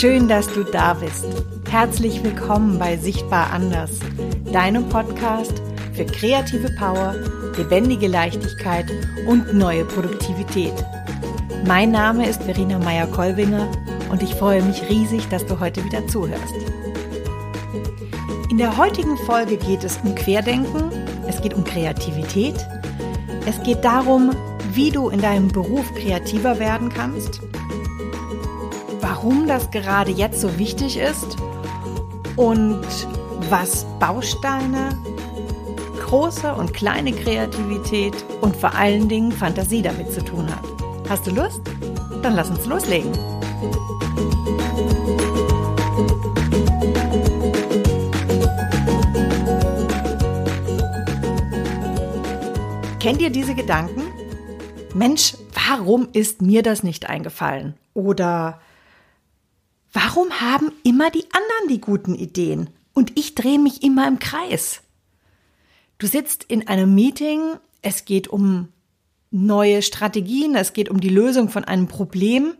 Schön, dass du da bist. Herzlich willkommen bei Sichtbar Anders, deinem Podcast für kreative Power, lebendige Leichtigkeit und neue Produktivität. Mein Name ist Verena Meyer-Kolbinger und ich freue mich riesig, dass du heute wieder zuhörst. In der heutigen Folge geht es um Querdenken, es geht um Kreativität, es geht darum, wie du in deinem Beruf kreativer werden kannst warum das gerade jetzt so wichtig ist und was Bausteine, große und kleine Kreativität und vor allen Dingen Fantasie damit zu tun hat. Hast du Lust? Dann lass uns loslegen. Kennt ihr diese Gedanken? Mensch, warum ist mir das nicht eingefallen? Oder Warum haben immer die anderen die guten Ideen und ich drehe mich immer im Kreis? Du sitzt in einem Meeting, es geht um neue Strategien, es geht um die Lösung von einem Problem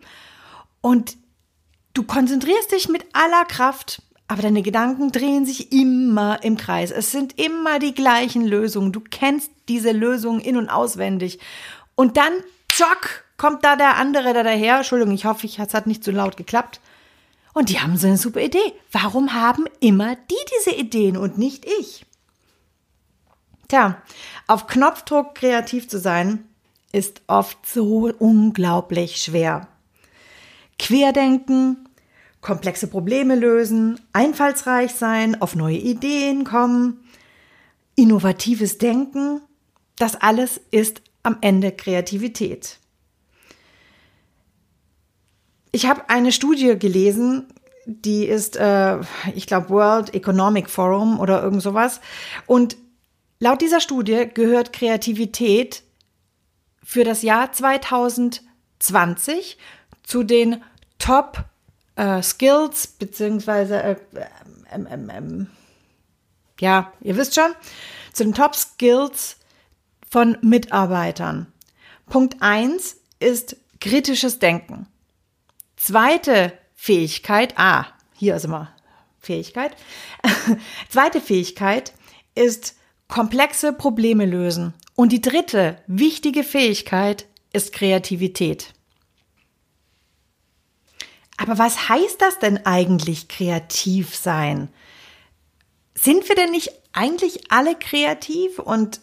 und du konzentrierst dich mit aller Kraft, aber deine Gedanken drehen sich immer im Kreis. Es sind immer die gleichen Lösungen. Du kennst diese Lösungen in und auswendig. Und dann, zock, kommt da der andere da daher. Entschuldigung, ich hoffe, es hat nicht zu so laut geklappt. Und die haben so eine super Idee. Warum haben immer die diese Ideen und nicht ich? Tja, auf Knopfdruck kreativ zu sein, ist oft so unglaublich schwer. Querdenken, komplexe Probleme lösen, einfallsreich sein, auf neue Ideen kommen, innovatives Denken, das alles ist am Ende Kreativität. Ich habe eine Studie gelesen, die ist, äh, ich glaube, World Economic Forum oder irgend sowas. Und laut dieser Studie gehört Kreativität für das Jahr 2020 zu den Top äh, Skills, beziehungsweise, äh, ähm, ähm, ähm, ja, ihr wisst schon, zu den Top Skills von Mitarbeitern. Punkt eins ist kritisches Denken. Zweite Fähigkeit, ah, hier ist immer Fähigkeit. Zweite Fähigkeit ist komplexe Probleme lösen. Und die dritte wichtige Fähigkeit ist Kreativität. Aber was heißt das denn eigentlich kreativ sein? Sind wir denn nicht eigentlich alle kreativ und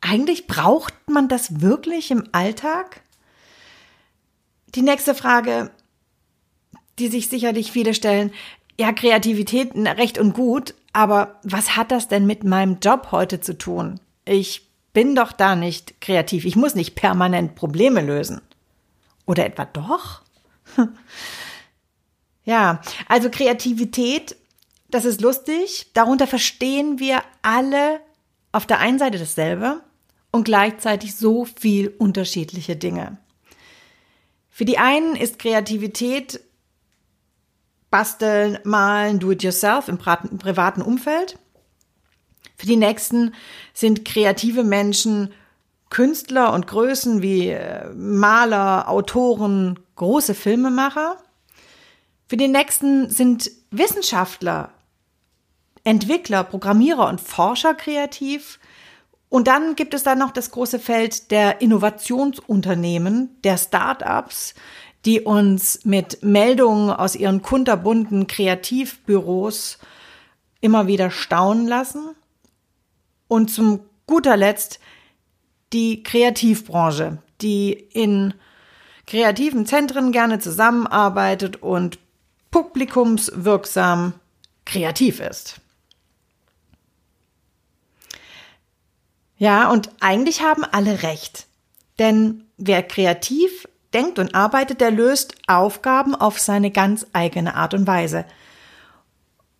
eigentlich braucht man das wirklich im Alltag? Die nächste Frage, die sich sicherlich viele stellen, ja, Kreativität recht und gut, aber was hat das denn mit meinem Job heute zu tun? Ich bin doch da nicht kreativ. Ich muss nicht permanent Probleme lösen. Oder etwa doch? ja, also Kreativität, das ist lustig. Darunter verstehen wir alle auf der einen Seite dasselbe und gleichzeitig so viel unterschiedliche Dinge. Für die einen ist Kreativität basteln, malen, do it yourself im privaten Umfeld. Für die nächsten sind kreative Menschen Künstler und Größen wie äh, Maler, Autoren, große Filmemacher. Für die nächsten sind Wissenschaftler, Entwickler, Programmierer und Forscher kreativ. Und dann gibt es dann noch das große Feld der Innovationsunternehmen, der Start-ups, die uns mit Meldungen aus ihren kunterbunten Kreativbüros immer wieder staunen lassen. Und zum guter Letzt die Kreativbranche, die in kreativen Zentren gerne zusammenarbeitet und publikumswirksam kreativ ist. Ja, und eigentlich haben alle recht. Denn wer kreativ denkt und arbeitet, der löst Aufgaben auf seine ganz eigene Art und Weise.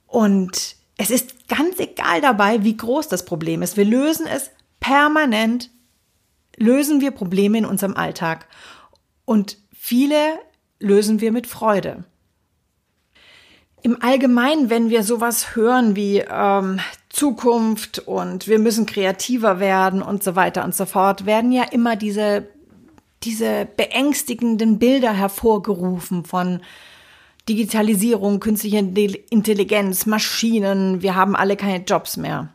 Und es ist ganz egal dabei, wie groß das Problem ist. Wir lösen es permanent, lösen wir Probleme in unserem Alltag. Und viele lösen wir mit Freude. Im Allgemeinen, wenn wir sowas hören wie ähm, Zukunft und wir müssen kreativer werden und so weiter und so fort, werden ja immer diese, diese beängstigenden Bilder hervorgerufen von Digitalisierung, künstliche Intelligenz, Maschinen, wir haben alle keine Jobs mehr.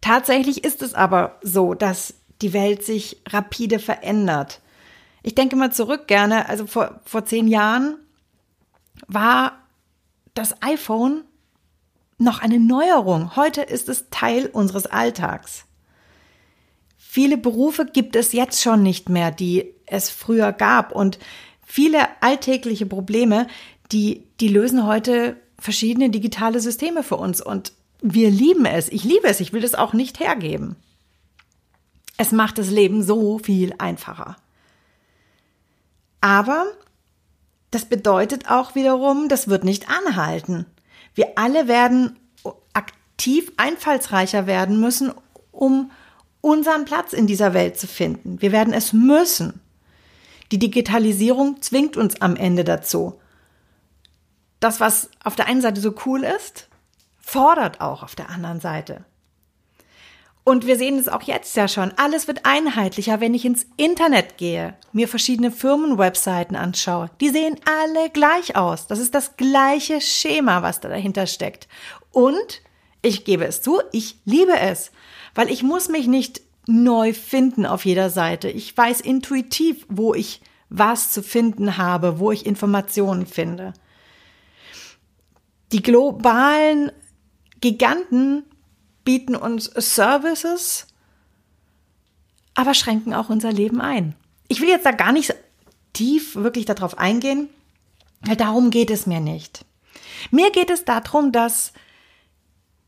Tatsächlich ist es aber so, dass die Welt sich rapide verändert. Ich denke mal zurück gerne, also vor, vor zehn Jahren war das iPhone noch eine Neuerung. Heute ist es Teil unseres Alltags. Viele Berufe gibt es jetzt schon nicht mehr, die es früher gab. Und viele alltägliche Probleme, die, die lösen heute verschiedene digitale Systeme für uns. Und wir lieben es. Ich liebe es. Ich will das auch nicht hergeben. Es macht das Leben so viel einfacher. Aber das bedeutet auch wiederum, das wird nicht anhalten. Wir alle werden aktiv einfallsreicher werden müssen, um unseren Platz in dieser Welt zu finden. Wir werden es müssen. Die Digitalisierung zwingt uns am Ende dazu. Das, was auf der einen Seite so cool ist, fordert auch auf der anderen Seite. Und wir sehen es auch jetzt ja schon. Alles wird einheitlicher, wenn ich ins Internet gehe, mir verschiedene Firmenwebseiten anschaue. Die sehen alle gleich aus. Das ist das gleiche Schema, was da dahinter steckt. Und ich gebe es zu, ich liebe es, weil ich muss mich nicht neu finden auf jeder Seite. Ich weiß intuitiv, wo ich was zu finden habe, wo ich Informationen finde. Die globalen Giganten bieten uns Services, aber schränken auch unser Leben ein. Ich will jetzt da gar nicht tief wirklich darauf eingehen, weil darum geht es mir nicht. Mir geht es darum, dass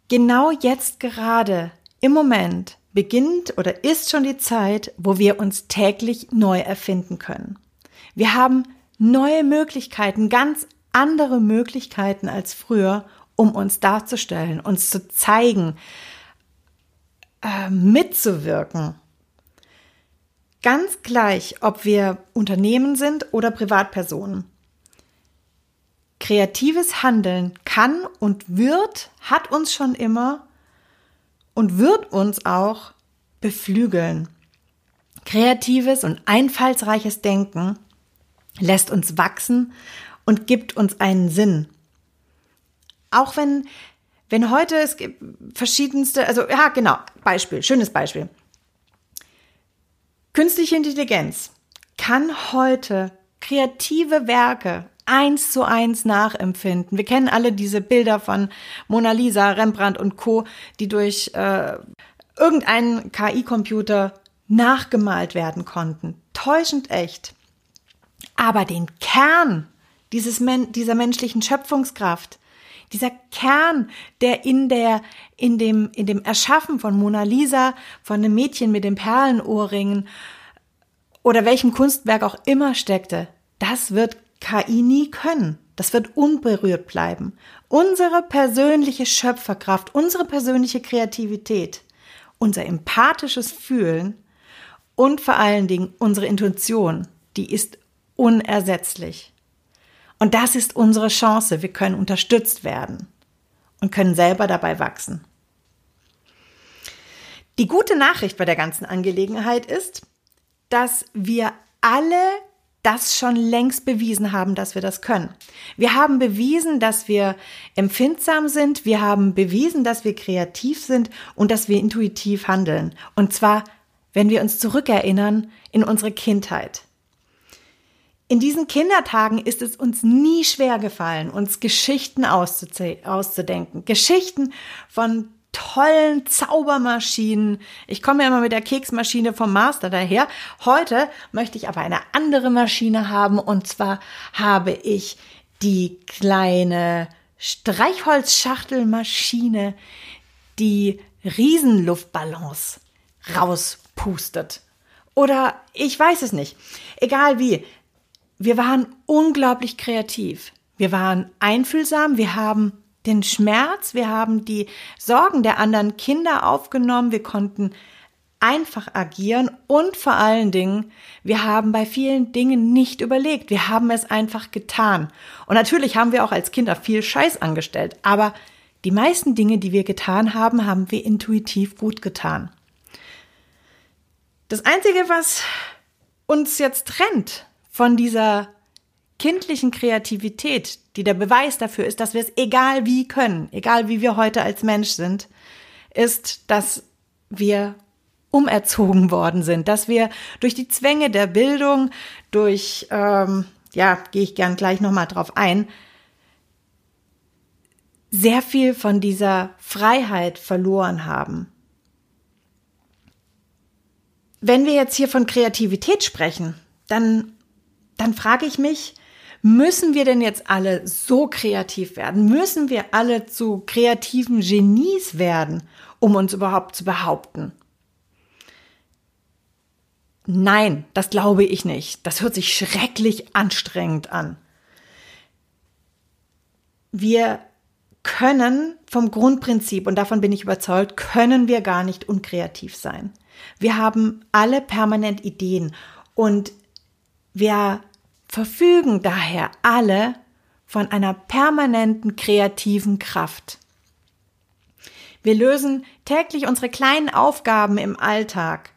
genau jetzt gerade im Moment beginnt oder ist schon die Zeit, wo wir uns täglich neu erfinden können. Wir haben neue Möglichkeiten, ganz andere Möglichkeiten als früher, um uns darzustellen, uns zu zeigen, äh, mitzuwirken. Ganz gleich, ob wir Unternehmen sind oder Privatpersonen. Kreatives Handeln kann und wird, hat uns schon immer und wird uns auch beflügeln. Kreatives und einfallsreiches Denken lässt uns wachsen und gibt uns einen Sinn. Auch wenn wenn heute es gibt verschiedenste, also ja, genau, Beispiel, schönes Beispiel. Künstliche Intelligenz kann heute kreative Werke eins zu eins nachempfinden. Wir kennen alle diese Bilder von Mona Lisa, Rembrandt und Co., die durch äh, irgendeinen KI-Computer nachgemalt werden konnten. Täuschend echt. Aber den Kern dieses Men dieser menschlichen Schöpfungskraft, dieser Kern, der in der, in dem, in dem Erschaffen von Mona Lisa, von einem Mädchen mit den Perlenohrringen oder welchem Kunstwerk auch immer steckte, das wird KI nie können. Das wird unberührt bleiben. Unsere persönliche Schöpferkraft, unsere persönliche Kreativität, unser empathisches Fühlen und vor allen Dingen unsere Intuition, die ist unersetzlich. Und das ist unsere Chance. Wir können unterstützt werden und können selber dabei wachsen. Die gute Nachricht bei der ganzen Angelegenheit ist, dass wir alle das schon längst bewiesen haben, dass wir das können. Wir haben bewiesen, dass wir empfindsam sind, wir haben bewiesen, dass wir kreativ sind und dass wir intuitiv handeln. Und zwar, wenn wir uns zurückerinnern in unsere Kindheit. In diesen Kindertagen ist es uns nie schwer gefallen, uns Geschichten auszudenken. Geschichten von tollen Zaubermaschinen. Ich komme ja immer mit der Keksmaschine vom Master daher. Heute möchte ich aber eine andere Maschine haben und zwar habe ich die kleine Streichholzschachtelmaschine, die Riesenluftballons rauspustet. Oder ich weiß es nicht. Egal wie wir waren unglaublich kreativ. Wir waren einfühlsam, wir haben den Schmerz, wir haben die Sorgen der anderen Kinder aufgenommen, wir konnten einfach agieren und vor allen Dingen, wir haben bei vielen Dingen nicht überlegt, wir haben es einfach getan. Und natürlich haben wir auch als Kinder viel Scheiß angestellt, aber die meisten Dinge, die wir getan haben, haben wir intuitiv gut getan. Das Einzige, was uns jetzt trennt von dieser kindlichen Kreativität, die der Beweis dafür ist, dass wir es egal wie können, egal wie wir heute als Mensch sind, ist, dass wir umerzogen worden sind, dass wir durch die Zwänge der Bildung, durch, ähm, ja, gehe ich gern gleich nochmal drauf ein, sehr viel von dieser Freiheit verloren haben. Wenn wir jetzt hier von Kreativität sprechen, dann, dann frage ich mich, müssen wir denn jetzt alle so kreativ werden? Müssen wir alle zu kreativen Genies werden, um uns überhaupt zu behaupten? Nein, das glaube ich nicht. Das hört sich schrecklich anstrengend an. Wir können vom Grundprinzip, und davon bin ich überzeugt, können wir gar nicht unkreativ sein. Wir haben alle permanent Ideen und wir verfügen daher alle von einer permanenten kreativen Kraft. Wir lösen täglich unsere kleinen Aufgaben im Alltag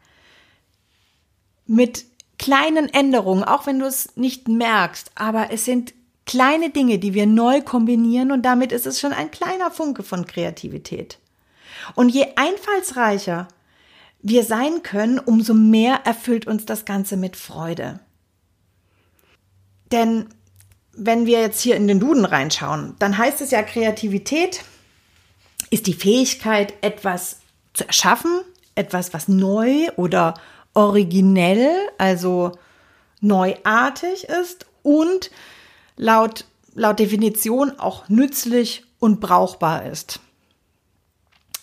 mit kleinen Änderungen, auch wenn du es nicht merkst, aber es sind kleine Dinge, die wir neu kombinieren und damit ist es schon ein kleiner Funke von Kreativität. Und je einfallsreicher wir sein können, umso mehr erfüllt uns das Ganze mit Freude. Denn wenn wir jetzt hier in den Duden reinschauen, dann heißt es ja, Kreativität ist die Fähigkeit, etwas zu erschaffen, etwas, was neu oder originell, also neuartig ist und laut, laut Definition auch nützlich und brauchbar ist.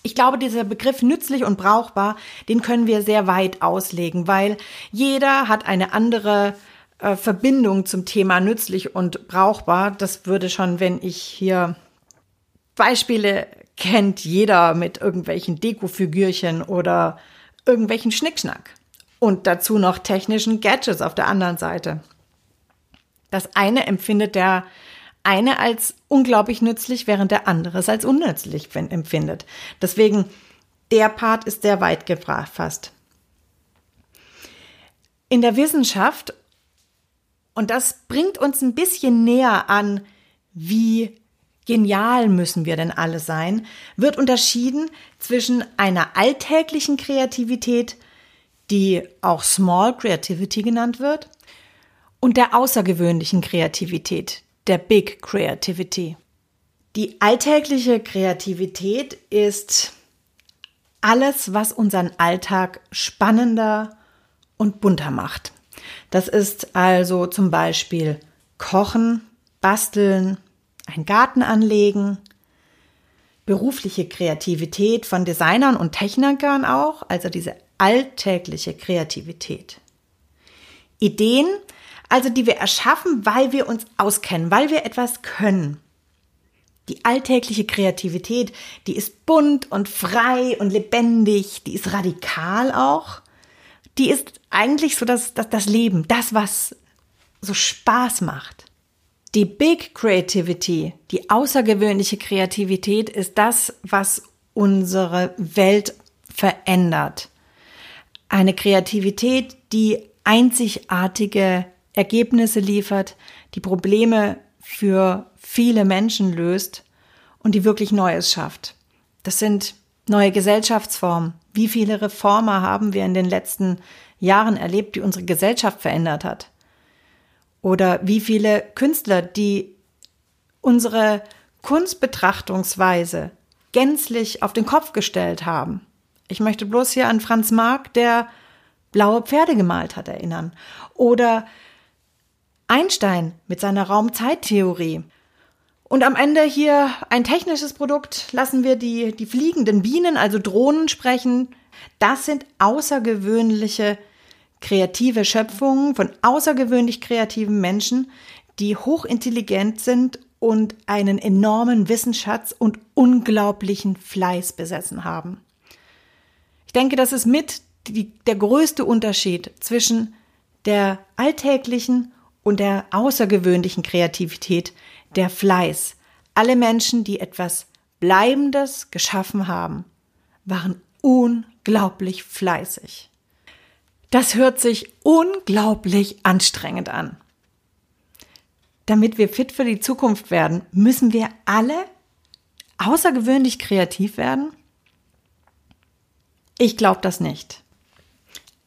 Ich glaube, dieser Begriff nützlich und brauchbar, den können wir sehr weit auslegen, weil jeder hat eine andere äh, Verbindung zum Thema nützlich und brauchbar. Das würde schon, wenn ich hier Beispiele kennt jeder mit irgendwelchen Dekofigürchen oder irgendwelchen Schnickschnack. Und dazu noch technischen Gadgets auf der anderen Seite. Das eine empfindet der eine als unglaublich nützlich, während der andere es als unnützlich empfindet. Deswegen, der Part ist sehr weit gefasst. In der Wissenschaft, und das bringt uns ein bisschen näher an, wie genial müssen wir denn alle sein, wird unterschieden zwischen einer alltäglichen Kreativität, die auch Small Creativity genannt wird, und der außergewöhnlichen Kreativität, der Big Creativity. Die alltägliche Kreativität ist alles, was unseren Alltag spannender und bunter macht. Das ist also zum Beispiel Kochen, Basteln, einen Garten anlegen, berufliche Kreativität von Designern und Technikern auch, also diese alltägliche Kreativität. Ideen also die wir erschaffen, weil wir uns auskennen, weil wir etwas können. Die alltägliche Kreativität, die ist bunt und frei und lebendig, die ist radikal auch. Die ist eigentlich so das, das, das Leben, das, was so Spaß macht. Die Big Creativity, die außergewöhnliche Kreativität ist das, was unsere Welt verändert. Eine Kreativität, die einzigartige Ergebnisse liefert, die Probleme für viele Menschen löst und die wirklich Neues schafft. Das sind neue Gesellschaftsformen. Wie viele Reformer haben wir in den letzten Jahren erlebt, die unsere Gesellschaft verändert hat? Oder wie viele Künstler, die unsere Kunstbetrachtungsweise gänzlich auf den Kopf gestellt haben. Ich möchte bloß hier an Franz Marc, der blaue Pferde gemalt hat, erinnern. Oder Einstein mit seiner Raumzeittheorie. Und am Ende hier ein technisches Produkt, lassen wir die, die fliegenden Bienen, also Drohnen sprechen. Das sind außergewöhnliche kreative Schöpfungen von außergewöhnlich kreativen Menschen, die hochintelligent sind und einen enormen Wissensschatz und unglaublichen Fleiß besessen haben. Ich denke, das ist mit die, der größte Unterschied zwischen der alltäglichen und der außergewöhnlichen Kreativität der Fleiß. Alle Menschen, die etwas Bleibendes geschaffen haben, waren unglaublich fleißig. Das hört sich unglaublich anstrengend an. damit wir fit für die Zukunft werden, müssen wir alle außergewöhnlich kreativ werden? Ich glaube das nicht.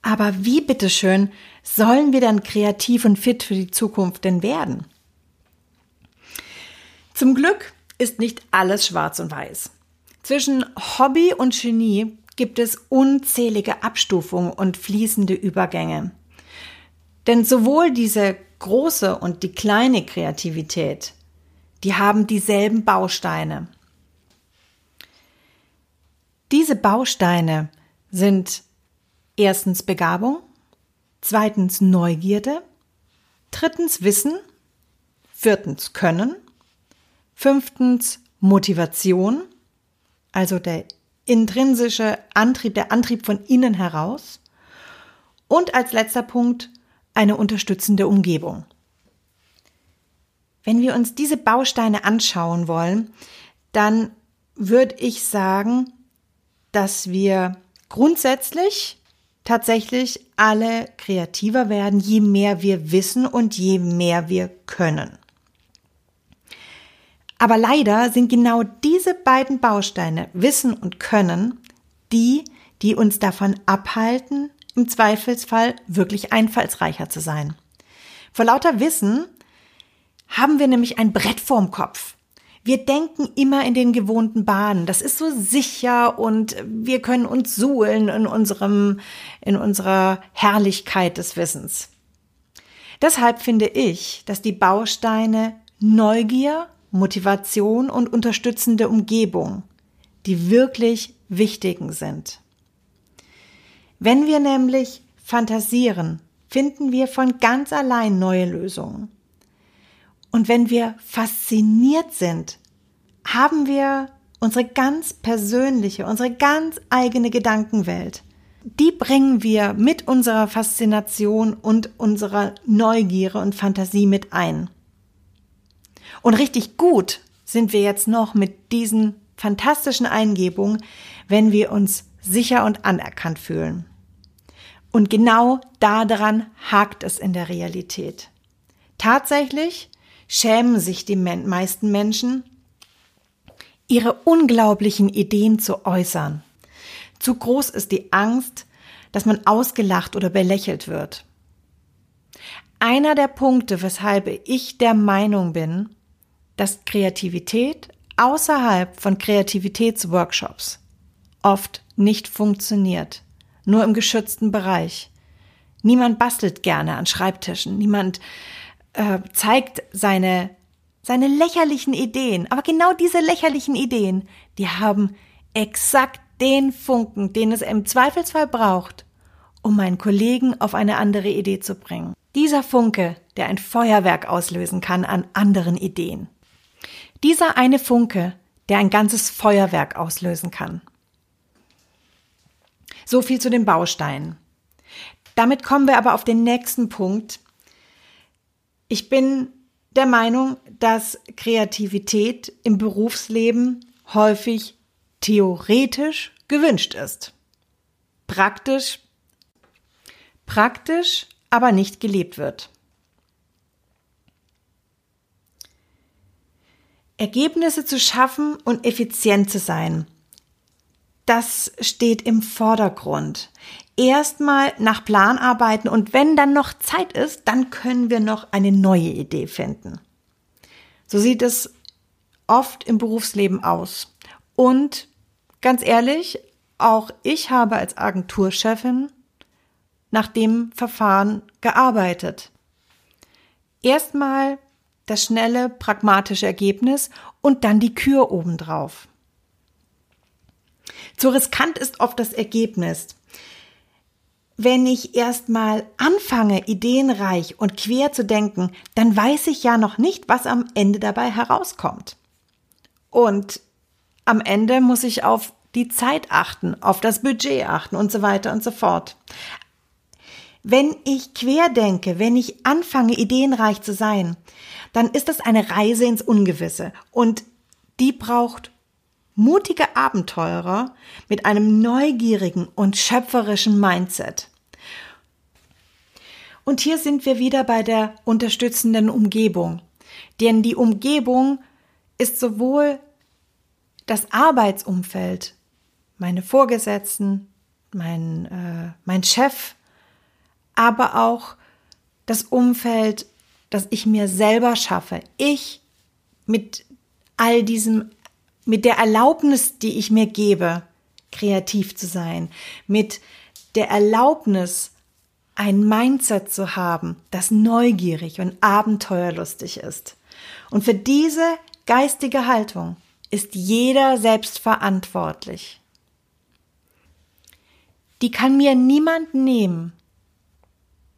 Aber wie bitteschön sollen wir dann kreativ und fit für die Zukunft denn werden? Zum Glück ist nicht alles schwarz und weiß. Zwischen Hobby und Genie gibt es unzählige Abstufungen und fließende Übergänge. Denn sowohl diese große und die kleine Kreativität, die haben dieselben Bausteine. Diese Bausteine sind erstens Begabung, zweitens Neugierde, drittens Wissen, viertens Können, fünftens Motivation, also der intrinsische Antrieb, der Antrieb von innen heraus und als letzter Punkt eine unterstützende Umgebung. Wenn wir uns diese Bausteine anschauen wollen, dann würde ich sagen, dass wir grundsätzlich tatsächlich alle kreativer werden, je mehr wir wissen und je mehr wir können. Aber leider sind genau diese beiden Bausteine, Wissen und Können, die, die uns davon abhalten, im Zweifelsfall wirklich einfallsreicher zu sein. Vor lauter Wissen haben wir nämlich ein Brett vorm Kopf. Wir denken immer in den gewohnten Bahnen. Das ist so sicher und wir können uns suhlen in unserem, in unserer Herrlichkeit des Wissens. Deshalb finde ich, dass die Bausteine Neugier, Motivation und unterstützende Umgebung die wirklich wichtigen sind. Wenn wir nämlich fantasieren, finden wir von ganz allein neue Lösungen. Und wenn wir fasziniert sind, haben wir unsere ganz persönliche, unsere ganz eigene Gedankenwelt. Die bringen wir mit unserer Faszination und unserer Neugierde und Fantasie mit ein. Und richtig gut sind wir jetzt noch mit diesen fantastischen Eingebungen, wenn wir uns sicher und anerkannt fühlen. Und genau daran hakt es in der Realität. Tatsächlich schämen sich die meisten Menschen, ihre unglaublichen Ideen zu äußern. Zu groß ist die Angst, dass man ausgelacht oder belächelt wird. Einer der Punkte, weshalb ich der Meinung bin, dass Kreativität außerhalb von Kreativitätsworkshops oft nicht funktioniert, nur im geschützten Bereich. Niemand bastelt gerne an Schreibtischen, niemand äh, zeigt seine, seine lächerlichen Ideen. Aber genau diese lächerlichen Ideen, die haben exakt den Funken, den es im Zweifelsfall braucht, um meinen Kollegen auf eine andere Idee zu bringen. Dieser Funke, der ein Feuerwerk auslösen kann an anderen Ideen. Dieser eine Funke, der ein ganzes Feuerwerk auslösen kann. So viel zu den Bausteinen. Damit kommen wir aber auf den nächsten Punkt. Ich bin der Meinung, dass Kreativität im Berufsleben häufig theoretisch gewünscht ist. Praktisch, praktisch, aber nicht gelebt wird. Ergebnisse zu schaffen und effizient zu sein das steht im Vordergrund. Erstmal nach Plan arbeiten und wenn dann noch Zeit ist, dann können wir noch eine neue Idee finden. So sieht es oft im Berufsleben aus. Und ganz ehrlich, auch ich habe als Agenturchefin nach dem Verfahren gearbeitet. Erstmal das schnelle, pragmatische Ergebnis und dann die Kür obendrauf. Zu riskant ist oft das Ergebnis. Wenn ich erstmal anfange, ideenreich und quer zu denken, dann weiß ich ja noch nicht, was am Ende dabei herauskommt. Und am Ende muss ich auf die Zeit achten, auf das Budget achten und so weiter und so fort. Wenn ich quer denke, wenn ich anfange, ideenreich zu sein, dann ist das eine Reise ins Ungewisse und die braucht mutige Abenteurer mit einem neugierigen und schöpferischen Mindset. Und hier sind wir wieder bei der unterstützenden Umgebung. Denn die Umgebung ist sowohl das Arbeitsumfeld, meine Vorgesetzten, mein, äh, mein Chef, aber auch das Umfeld, das ich mir selber schaffe. Ich mit all diesem, mit der Erlaubnis, die ich mir gebe, kreativ zu sein, mit der Erlaubnis, ein Mindset zu haben, das neugierig und abenteuerlustig ist. Und für diese geistige Haltung ist jeder selbst verantwortlich. Die kann mir niemand nehmen.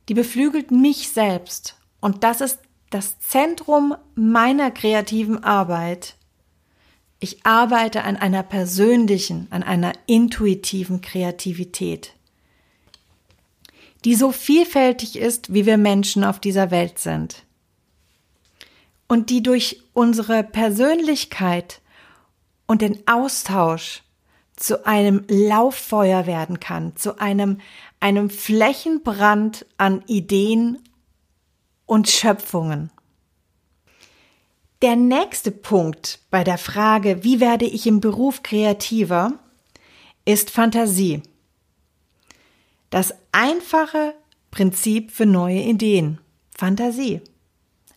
Die beflügelt mich selbst. Und das ist das Zentrum meiner kreativen Arbeit. Ich arbeite an einer persönlichen, an einer intuitiven Kreativität, die so vielfältig ist, wie wir Menschen auf dieser Welt sind. Und die durch unsere Persönlichkeit und den Austausch zu einem Lauffeuer werden kann, zu einem, einem Flächenbrand an Ideen und Schöpfungen. Der nächste Punkt bei der Frage, wie werde ich im Beruf kreativer, ist Fantasie. Das einfache Prinzip für neue Ideen. Fantasie.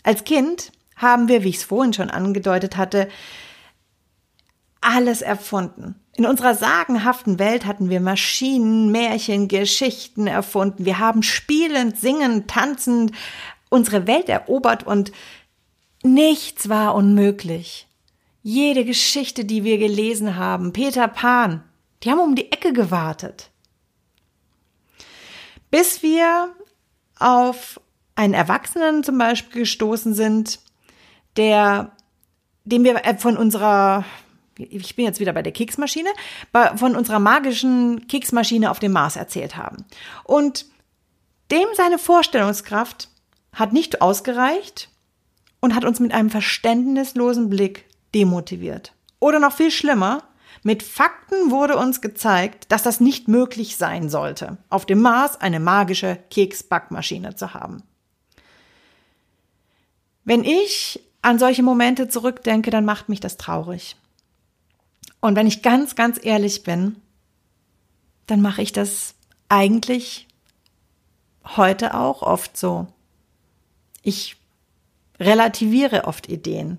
Als Kind haben wir, wie ich es vorhin schon angedeutet hatte, alles erfunden. In unserer sagenhaften Welt hatten wir Maschinen, Märchen, Geschichten erfunden. Wir haben spielend, singend, tanzend unsere Welt erobert und Nichts war unmöglich. Jede Geschichte, die wir gelesen haben, Peter Pan, die haben um die Ecke gewartet. Bis wir auf einen Erwachsenen zum Beispiel gestoßen sind, der, dem wir äh, von unserer, ich bin jetzt wieder bei der Keksmaschine, von unserer magischen Keksmaschine auf dem Mars erzählt haben. Und dem seine Vorstellungskraft hat nicht ausgereicht, und hat uns mit einem verständnislosen Blick demotiviert. Oder noch viel schlimmer, mit Fakten wurde uns gezeigt, dass das nicht möglich sein sollte, auf dem Mars eine magische Keksbackmaschine zu haben. Wenn ich an solche Momente zurückdenke, dann macht mich das traurig. Und wenn ich ganz, ganz ehrlich bin, dann mache ich das eigentlich heute auch oft so. Ich relativiere oft Ideen.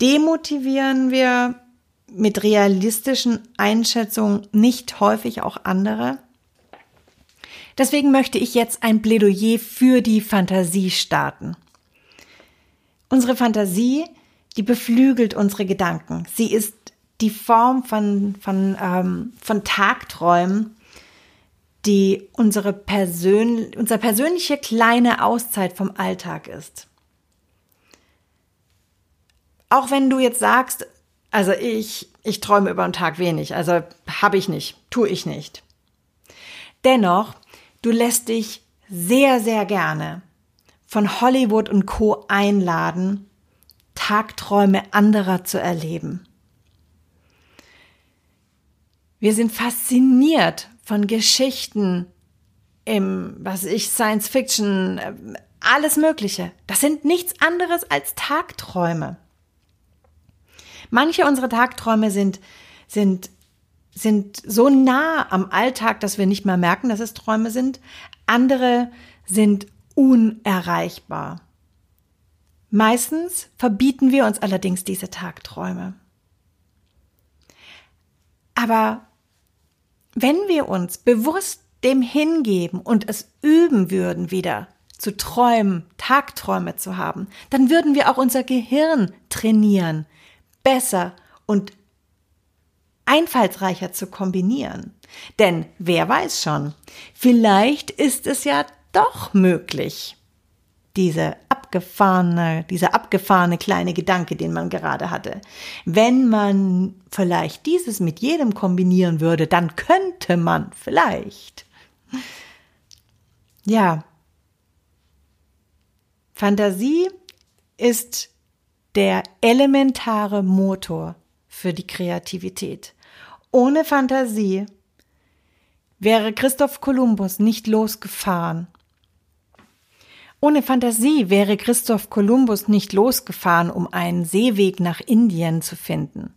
Demotivieren wir mit realistischen Einschätzungen nicht häufig auch andere? Deswegen möchte ich jetzt ein Plädoyer für die Fantasie starten. Unsere Fantasie, die beflügelt unsere Gedanken. Sie ist die Form von, von, ähm, von Tagträumen, die unsere Persön unser persönliche kleine Auszeit vom Alltag ist. Auch wenn du jetzt sagst, also ich, ich träume über den Tag wenig, also habe ich nicht, tue ich nicht. Dennoch, du lässt dich sehr, sehr gerne von Hollywood und Co. einladen, Tagträume anderer zu erleben. Wir sind fasziniert von Geschichten im, was ich, Science Fiction, äh, alles Mögliche. Das sind nichts anderes als Tagträume. Manche unserer Tagträume sind, sind, sind so nah am Alltag, dass wir nicht mehr merken, dass es Träume sind. Andere sind unerreichbar. Meistens verbieten wir uns allerdings diese Tagträume. Aber wenn wir uns bewusst dem hingeben und es üben würden wieder zu träumen, Tagträume zu haben, dann würden wir auch unser Gehirn trainieren, besser und einfallsreicher zu kombinieren. Denn wer weiß schon, vielleicht ist es ja doch möglich, diese abgefahrene, dieser abgefahrene kleine Gedanke, den man gerade hatte. Wenn man vielleicht dieses mit jedem kombinieren würde, dann könnte man vielleicht. Ja. Fantasie ist der elementare Motor für die Kreativität. Ohne Fantasie wäre Christoph Kolumbus nicht losgefahren Ohne Fantasie wäre Christoph Kolumbus nicht losgefahren, um einen Seeweg nach Indien zu finden.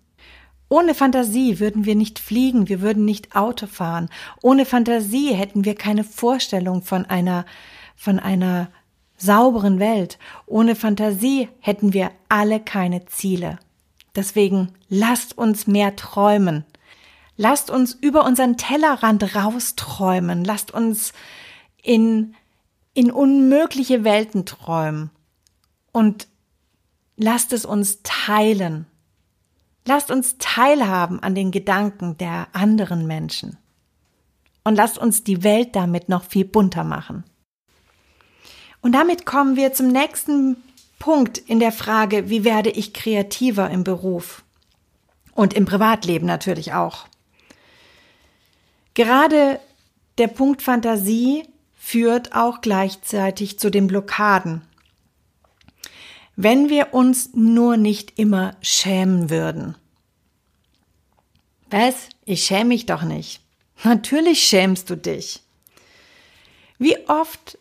Ohne Fantasie würden wir nicht fliegen, wir würden nicht Auto fahren. Ohne Fantasie hätten wir keine Vorstellung von einer, von einer sauberen Welt. Ohne Fantasie hätten wir alle keine Ziele. Deswegen lasst uns mehr träumen. Lasst uns über unseren Tellerrand rausträumen. Lasst uns in, in unmögliche Welten träumen. Und lasst es uns teilen. Lasst uns teilhaben an den Gedanken der anderen Menschen. Und lasst uns die Welt damit noch viel bunter machen. Und damit kommen wir zum nächsten Punkt in der Frage, wie werde ich kreativer im Beruf und im Privatleben natürlich auch. Gerade der Punkt Fantasie führt auch gleichzeitig zu den Blockaden. Wenn wir uns nur nicht immer schämen würden. Was? Ich schäme mich doch nicht. Natürlich schämst du dich. Wie oft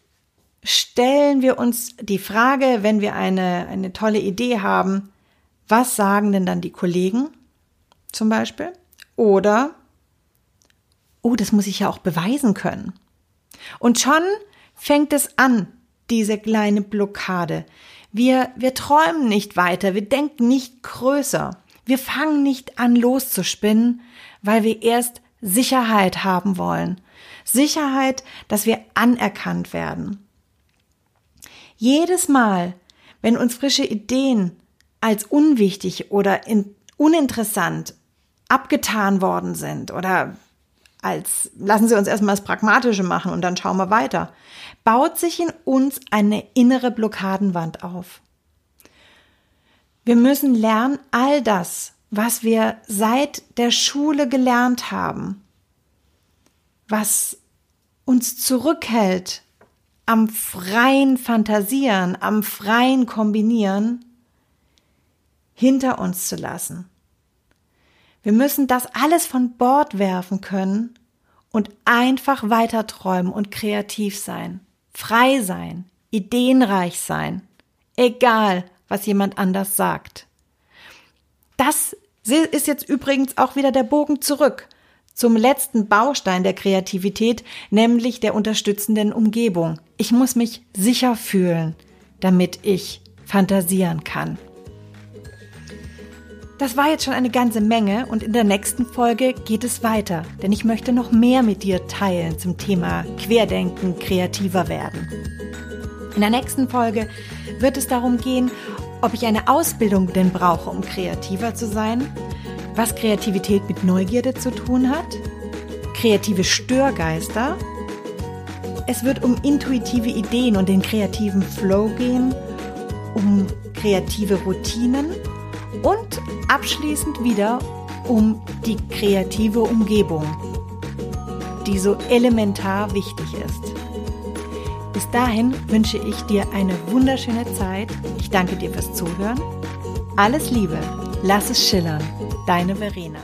stellen wir uns die Frage, wenn wir eine, eine tolle Idee haben, was sagen denn dann die Kollegen zum Beispiel? Oder, oh, das muss ich ja auch beweisen können. Und schon fängt es an, diese kleine Blockade. Wir, wir träumen nicht weiter, wir denken nicht größer. Wir fangen nicht an loszuspinnen, weil wir erst Sicherheit haben wollen. Sicherheit, dass wir anerkannt werden. Jedes Mal, wenn uns frische Ideen als unwichtig oder in, uninteressant abgetan worden sind oder als lassen Sie uns erstmal das Pragmatische machen und dann schauen wir weiter, baut sich in uns eine innere Blockadenwand auf. Wir müssen lernen, all das, was wir seit der Schule gelernt haben, was uns zurückhält am freien Fantasieren, am freien Kombinieren hinter uns zu lassen. Wir müssen das alles von Bord werfen können und einfach weiter träumen und kreativ sein, frei sein, ideenreich sein, egal was jemand anders sagt. Das ist jetzt übrigens auch wieder der Bogen zurück zum letzten Baustein der Kreativität, nämlich der unterstützenden Umgebung. Ich muss mich sicher fühlen, damit ich fantasieren kann. Das war jetzt schon eine ganze Menge und in der nächsten Folge geht es weiter, denn ich möchte noch mehr mit dir teilen zum Thema Querdenken, kreativer werden. In der nächsten Folge wird es darum gehen, ob ich eine Ausbildung denn brauche, um kreativer zu sein was Kreativität mit Neugierde zu tun hat, kreative Störgeister. Es wird um intuitive Ideen und den kreativen Flow gehen, um kreative Routinen und abschließend wieder um die kreative Umgebung, die so elementar wichtig ist. Bis dahin wünsche ich dir eine wunderschöne Zeit. Ich danke dir fürs Zuhören. Alles Liebe, lass es schillern. Deine Verena.